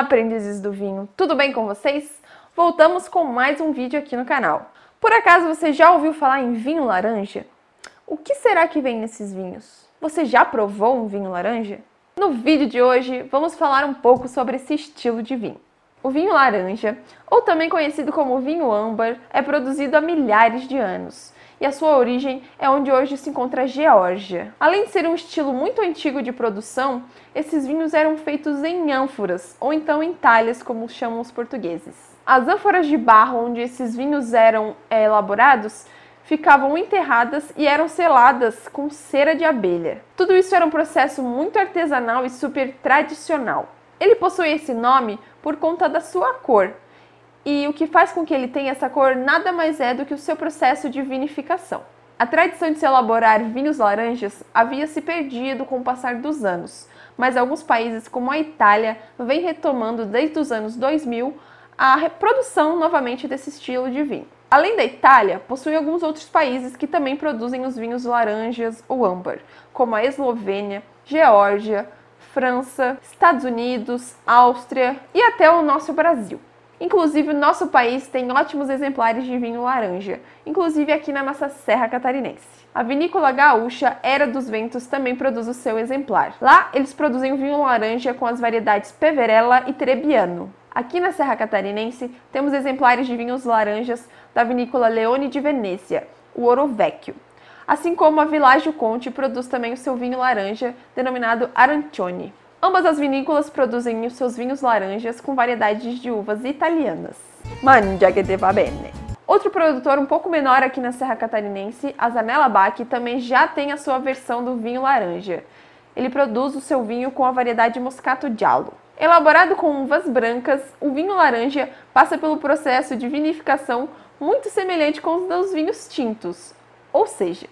Aprendizes do vinho, tudo bem com vocês? Voltamos com mais um vídeo aqui no canal. Por acaso você já ouviu falar em vinho laranja? O que será que vem nesses vinhos? Você já provou um vinho laranja? No vídeo de hoje vamos falar um pouco sobre esse estilo de vinho. O vinho laranja, ou também conhecido como vinho âmbar, é produzido há milhares de anos e a sua origem é onde hoje se encontra a Geórgia. Além de ser um estilo muito antigo de produção, esses vinhos eram feitos em ânforas ou então em talhas, como chamam os portugueses. As ânforas de barro onde esses vinhos eram é, elaborados ficavam enterradas e eram seladas com cera de abelha. Tudo isso era um processo muito artesanal e super tradicional. Ele possui esse nome por conta da sua cor, e o que faz com que ele tenha essa cor nada mais é do que o seu processo de vinificação. A tradição de se elaborar vinhos laranjas havia se perdido com o passar dos anos, mas alguns países, como a Itália, vêm retomando desde os anos 2000 a reprodução novamente desse estilo de vinho. Além da Itália, possui alguns outros países que também produzem os vinhos laranjas ou âmbar, como a Eslovênia, Geórgia, França, Estados Unidos, Áustria e até o nosso Brasil. Inclusive, o nosso país tem ótimos exemplares de vinho laranja, inclusive aqui na nossa Serra Catarinense. A vinícola gaúcha Era dos Ventos também produz o seu exemplar. Lá, eles produzem o vinho laranja com as variedades Peverella e Trebbiano. Aqui na Serra Catarinense, temos exemplares de vinhos laranjas da vinícola Leone de Venezia, o Ouro Vecchio. Assim como a Village Conte produz também o seu vinho laranja, denominado Arancione. Ambas as vinícolas produzem os seus vinhos laranjas com variedades de uvas italianas. Mangia che te va bene! Outro produtor um pouco menor aqui na Serra Catarinense, a Zanella Bach, também já tem a sua versão do vinho laranja. Ele produz o seu vinho com a variedade Moscato Giallo. Elaborado com uvas brancas, o vinho laranja passa pelo processo de vinificação muito semelhante com os dos vinhos tintos, ou seja,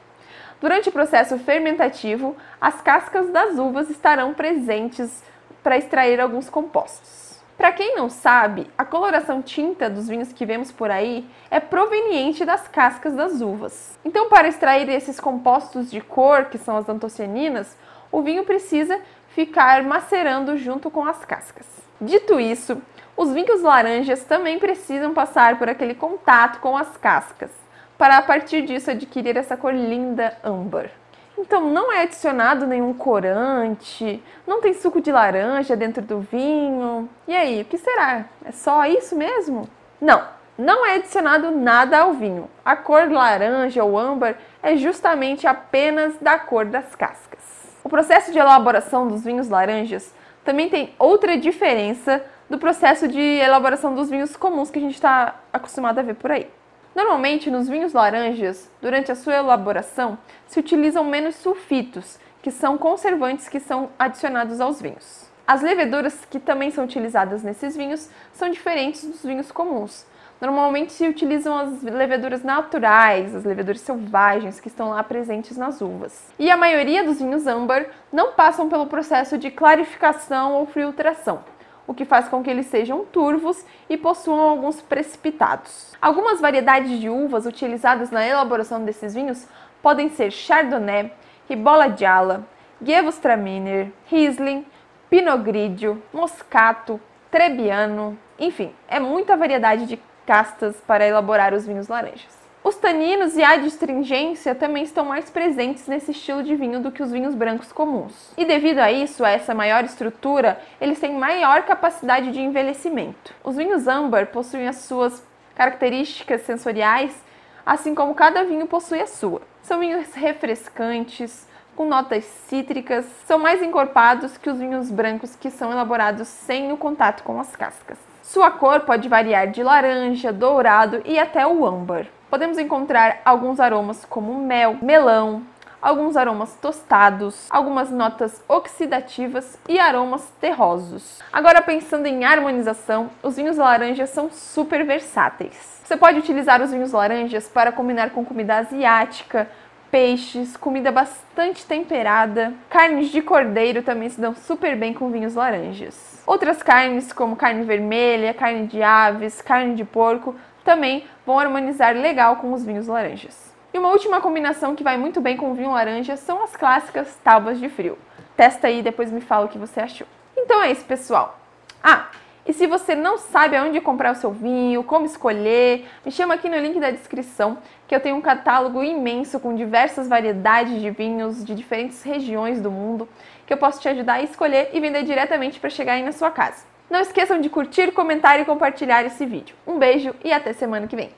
Durante o processo fermentativo, as cascas das uvas estarão presentes para extrair alguns compostos. Para quem não sabe, a coloração tinta dos vinhos que vemos por aí é proveniente das cascas das uvas. Então, para extrair esses compostos de cor, que são as antocianinas, o vinho precisa ficar macerando junto com as cascas. Dito isso, os vinhos laranjas também precisam passar por aquele contato com as cascas para a partir disso adquirir essa cor linda âmbar. Então não é adicionado nenhum corante, não tem suco de laranja dentro do vinho. E aí, o que será? É só isso mesmo? Não, não é adicionado nada ao vinho. A cor laranja ou âmbar é justamente apenas da cor das cascas. O processo de elaboração dos vinhos laranjas também tem outra diferença do processo de elaboração dos vinhos comuns que a gente está acostumado a ver por aí. Normalmente, nos vinhos laranjas, durante a sua elaboração, se utilizam menos sulfitos, que são conservantes que são adicionados aos vinhos. As leveduras que também são utilizadas nesses vinhos são diferentes dos vinhos comuns. Normalmente se utilizam as leveduras naturais, as leveduras selvagens que estão lá presentes nas uvas. E a maioria dos vinhos âmbar não passam pelo processo de clarificação ou filtração o que faz com que eles sejam turvos e possuam alguns precipitados. Algumas variedades de uvas utilizadas na elaboração desses vinhos podem ser Chardonnay, Ribolla Gialla, Gewürztraminer, Riesling, Pinot Grigio, Moscato, Trebbiano, enfim, é muita variedade de castas para elaborar os vinhos laranjas. Os taninos e a adstringência também estão mais presentes nesse estilo de vinho do que os vinhos brancos comuns. E devido a isso, a essa maior estrutura, eles têm maior capacidade de envelhecimento. Os vinhos âmbar possuem as suas características sensoriais, assim como cada vinho possui a sua. São vinhos refrescantes, com notas cítricas, são mais encorpados que os vinhos brancos que são elaborados sem o contato com as cascas. Sua cor pode variar de laranja, dourado e até o âmbar podemos encontrar alguns aromas como mel, melão, alguns aromas tostados, algumas notas oxidativas e aromas terrosos. Agora pensando em harmonização, os vinhos laranjas são super versáteis. Você pode utilizar os vinhos laranjas para combinar com comida asiática, peixes, comida bastante temperada. Carnes de cordeiro também se dão super bem com vinhos laranjas. Outras carnes, como carne vermelha, carne de aves, carne de porco, também vão harmonizar legal com os vinhos laranjas. E uma última combinação que vai muito bem com o vinho laranja são as clássicas tábuas de frio. Testa aí e depois me fala o que você achou. Então é isso, pessoal. Ah, E se você não sabe aonde comprar o seu vinho, como escolher, me chama aqui no link da descrição, que eu tenho um catálogo imenso com diversas variedades de vinhos de diferentes regiões do mundo, que eu posso te ajudar a escolher e vender diretamente para chegar aí na sua casa. Não esqueçam de curtir, comentar e compartilhar esse vídeo. Um beijo e até semana que vem.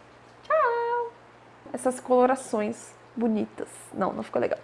Tchau! Essas colorações bonitas. Não, não ficou legal.